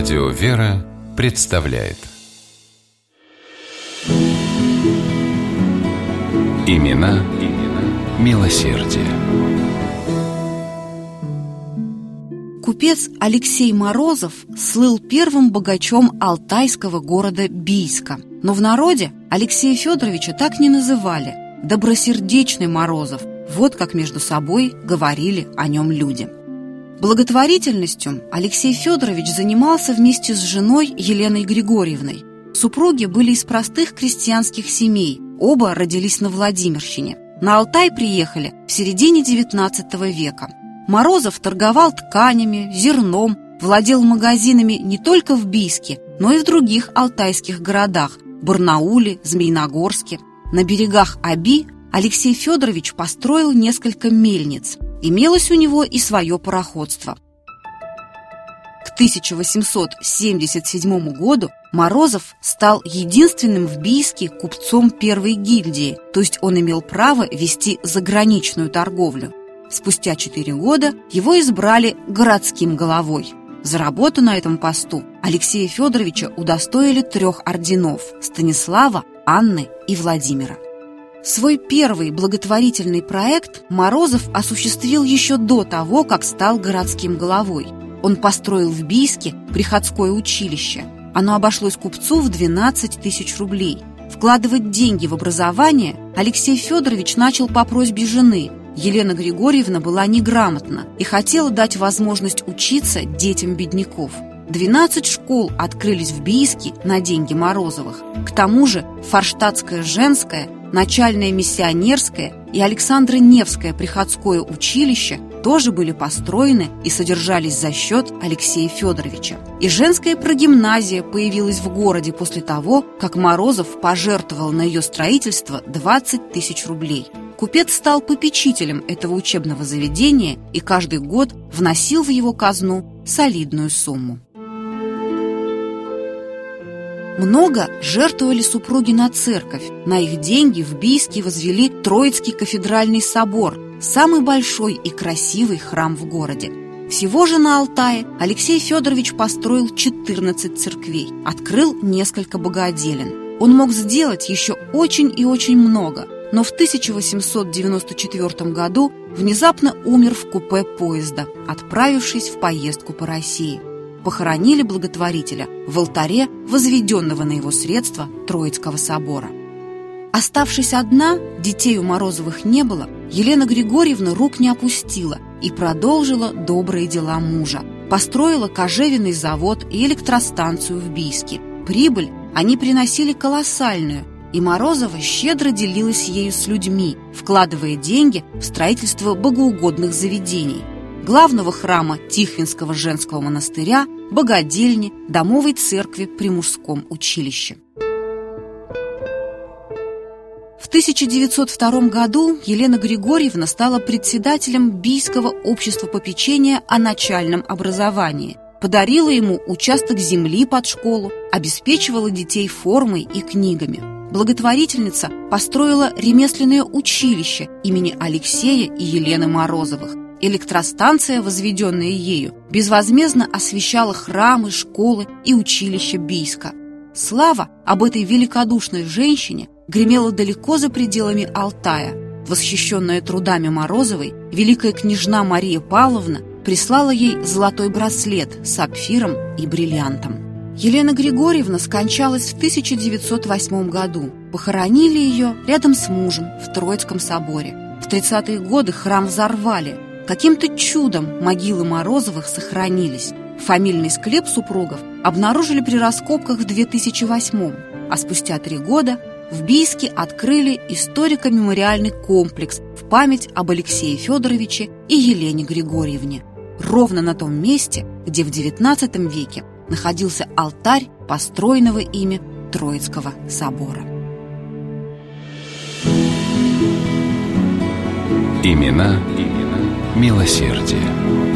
Радио «Вера» представляет Имена, имена милосердие. Купец Алексей Морозов слыл первым богачом алтайского города Бийска. Но в народе Алексея Федоровича так не называли. Добросердечный Морозов. Вот как между собой говорили о нем люди. Благотворительностью Алексей Федорович занимался вместе с женой Еленой Григорьевной. Супруги были из простых крестьянских семей, оба родились на Владимирщине. На Алтай приехали в середине XIX века. Морозов торговал тканями, зерном, владел магазинами не только в Бийске, но и в других алтайских городах – Барнауле, Змеиногорске. На берегах Аби Алексей Федорович построил несколько мельниц – Имелось у него и свое пароходство. К 1877 году Морозов стал единственным в Бийске купцом первой гильдии, то есть он имел право вести заграничную торговлю. Спустя четыре года его избрали городским головой. За работу на этом посту Алексея Федоровича удостоили трех орденов – Станислава, Анны и Владимира. Свой первый благотворительный проект Морозов осуществил еще до того, как стал городским головой. Он построил в Бийске приходское училище. Оно обошлось купцу в 12 тысяч рублей. Вкладывать деньги в образование Алексей Федорович начал по просьбе жены. Елена Григорьевна была неграмотна и хотела дать возможность учиться детям бедняков. 12 школ открылись в Бийске на деньги Морозовых. К тому же Форштадтская женская – начальное миссионерское и Александро Невское приходское училище тоже были построены и содержались за счет Алексея Федоровича. И женская прогимназия появилась в городе после того, как Морозов пожертвовал на ее строительство 20 тысяч рублей. Купец стал попечителем этого учебного заведения и каждый год вносил в его казну солидную сумму. Много жертвовали супруги на церковь. На их деньги в Бийске возвели Троицкий кафедральный собор, самый большой и красивый храм в городе. Всего же на Алтае Алексей Федорович построил 14 церквей, открыл несколько богоделен. Он мог сделать еще очень и очень много, но в 1894 году внезапно умер в купе поезда, отправившись в поездку по России похоронили благотворителя в алтаре, возведенного на его средства Троицкого собора. Оставшись одна, детей у Морозовых не было, Елена Григорьевна рук не опустила и продолжила добрые дела мужа. Построила кожевенный завод и электростанцию в Бийске. Прибыль они приносили колоссальную, и Морозова щедро делилась ею с людьми, вкладывая деньги в строительство богоугодных заведений – главного храма Тихвинского женского монастыря, богадельни, домовой церкви при мужском училище. В 1902 году Елена Григорьевна стала председателем Бийского общества попечения о начальном образовании, подарила ему участок земли под школу, обеспечивала детей формой и книгами. Благотворительница построила ремесленное училище имени Алексея и Елены Морозовых, Электростанция, возведенная ею, безвозмездно освещала храмы, школы и училища Бийска. Слава об этой великодушной женщине гремела далеко за пределами Алтая. Восхищенная трудами Морозовой, великая княжна Мария Павловна прислала ей золотой браслет с сапфиром и бриллиантом. Елена Григорьевна скончалась в 1908 году. Похоронили ее рядом с мужем в Троицком соборе. В 30-е годы храм взорвали – Каким-то чудом могилы Морозовых сохранились. Фамильный склеп супругов обнаружили при раскопках в 2008 а спустя три года в Бийске открыли историко-мемориальный комплекс в память об Алексее Федоровиче и Елене Григорьевне. Ровно на том месте, где в XIX веке находился алтарь построенного ими Троицкого собора. Имена, имена милосердие.